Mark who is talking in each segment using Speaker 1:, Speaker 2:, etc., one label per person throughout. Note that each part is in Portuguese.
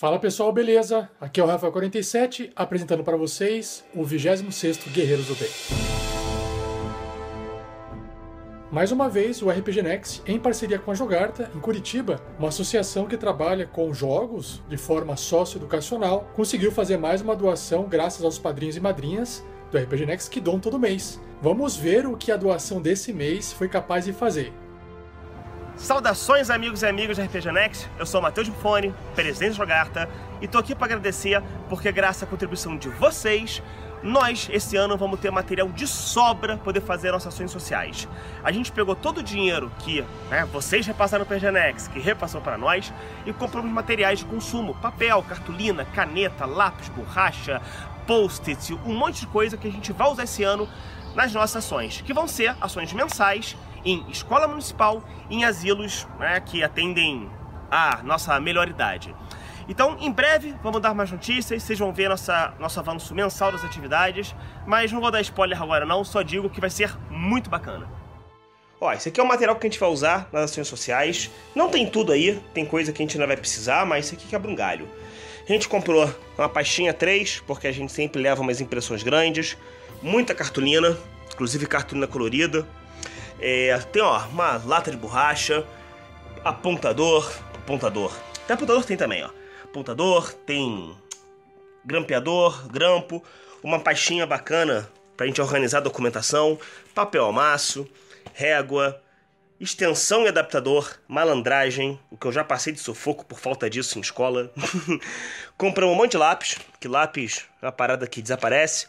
Speaker 1: Fala pessoal, beleza? Aqui é o Rafa47 apresentando para vocês o 26º Guerreiros do Bem. Mais uma vez, o RPG Next, em parceria com a Jogarta, em Curitiba, uma associação que trabalha com jogos de forma socioeducacional, conseguiu fazer mais uma doação graças aos padrinhos e madrinhas do RPG Next que doam todo mês. Vamos ver o que a doação desse mês foi capaz de fazer.
Speaker 2: Saudações, amigos e amigas da RPG Next. Eu sou o Matheus Bufone, presidente da Jogarta, e tô aqui para agradecer porque, graças à contribuição de vocês, nós, esse ano, vamos ter material de sobra para poder fazer nossas ações sociais. A gente pegou todo o dinheiro que né, vocês repassaram para a Next, que repassou para nós, e compramos materiais de consumo: papel, cartolina, caneta, lápis, borracha, post-it, um monte de coisa que a gente vai usar esse ano nas nossas ações, que vão ser ações mensais em escola municipal em asilos né, que atendem a nossa melhor idade. Então, em breve, vamos dar mais notícias, vocês vão ver nossa, nosso avanço mensal das atividades, mas não vou dar spoiler agora não, só digo que vai ser muito bacana. Ó, esse aqui é o material que a gente vai usar nas ações sociais. Não tem tudo aí, tem coisa que a gente ainda vai precisar, mas isso aqui quebra um galho. A gente comprou uma pastinha 3, porque a gente sempre leva umas impressões grandes, muita cartolina, inclusive cartolina colorida, é, tem ó, uma lata de borracha, apontador, apontador. Tem apontador tem também, ó. Apontador, tem grampeador, grampo, uma pastinha bacana pra gente organizar a documentação, papel amasso, régua, extensão e adaptador, malandragem, o que eu já passei de sufoco por falta disso em escola. Compramos um monte de lápis, que lápis é uma parada que desaparece,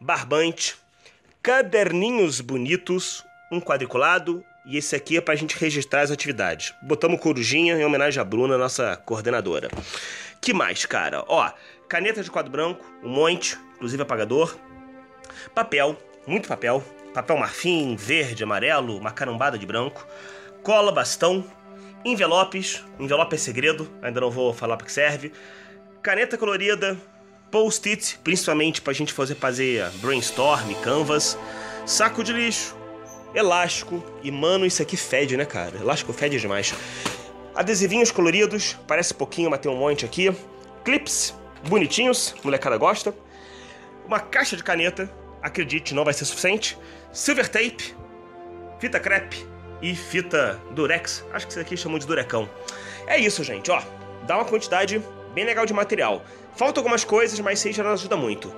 Speaker 2: barbante, caderninhos bonitos, um quadriculado e esse aqui é para a gente registrar as atividades. Botamos corujinha em homenagem à Bruna, nossa coordenadora. Que mais, cara? Ó, caneta de quadro branco, um monte, inclusive apagador. Papel, muito papel. Papel marfim, verde, amarelo, uma carambada de branco. Cola, bastão. Envelopes, envelope é segredo, ainda não vou falar para que serve. Caneta colorida, post-it, principalmente para a gente fazer, fazer brainstorm, canvas. Saco de lixo, elástico. E, mano, isso aqui fede, né, cara? Elástico fede demais. Adesivinhos coloridos, parece pouquinho, mas tem um monte aqui. Clips, bonitinhos, molecada gosta. Uma caixa de caneta, acredite, não vai ser suficiente. Silver tape, fita crepe e fita durex. Acho que isso aqui chamam de durecão. É isso, gente, ó. Dá uma quantidade bem legal de material. Faltam algumas coisas, mas seja já ajuda muito.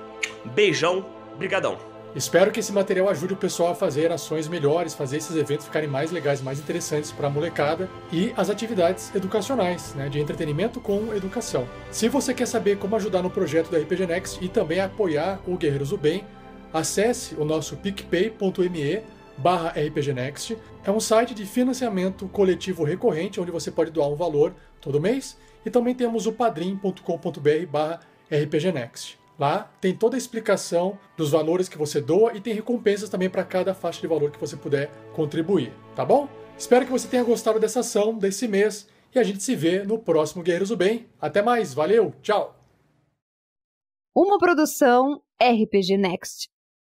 Speaker 2: Beijão, brigadão.
Speaker 1: Espero que esse material ajude o pessoal a fazer ações melhores, fazer esses eventos ficarem mais legais, mais interessantes para a molecada e as atividades educacionais, né, de entretenimento com educação. Se você quer saber como ajudar no projeto da RPG Next e também apoiar o Guerreiros do Bem, acesse o nosso picpay.me barra rpgnext. É um site de financiamento coletivo recorrente, onde você pode doar um valor todo mês. E também temos o padrim.com.br barra rpgnext. Lá tem toda a explicação dos valores que você doa e tem recompensas também para cada faixa de valor que você puder contribuir, tá bom? Espero que você tenha gostado dessa ação desse mês e a gente se vê no próximo Guerreiros do Bem. Até mais, valeu, tchau!
Speaker 3: Uma produção RPG Next.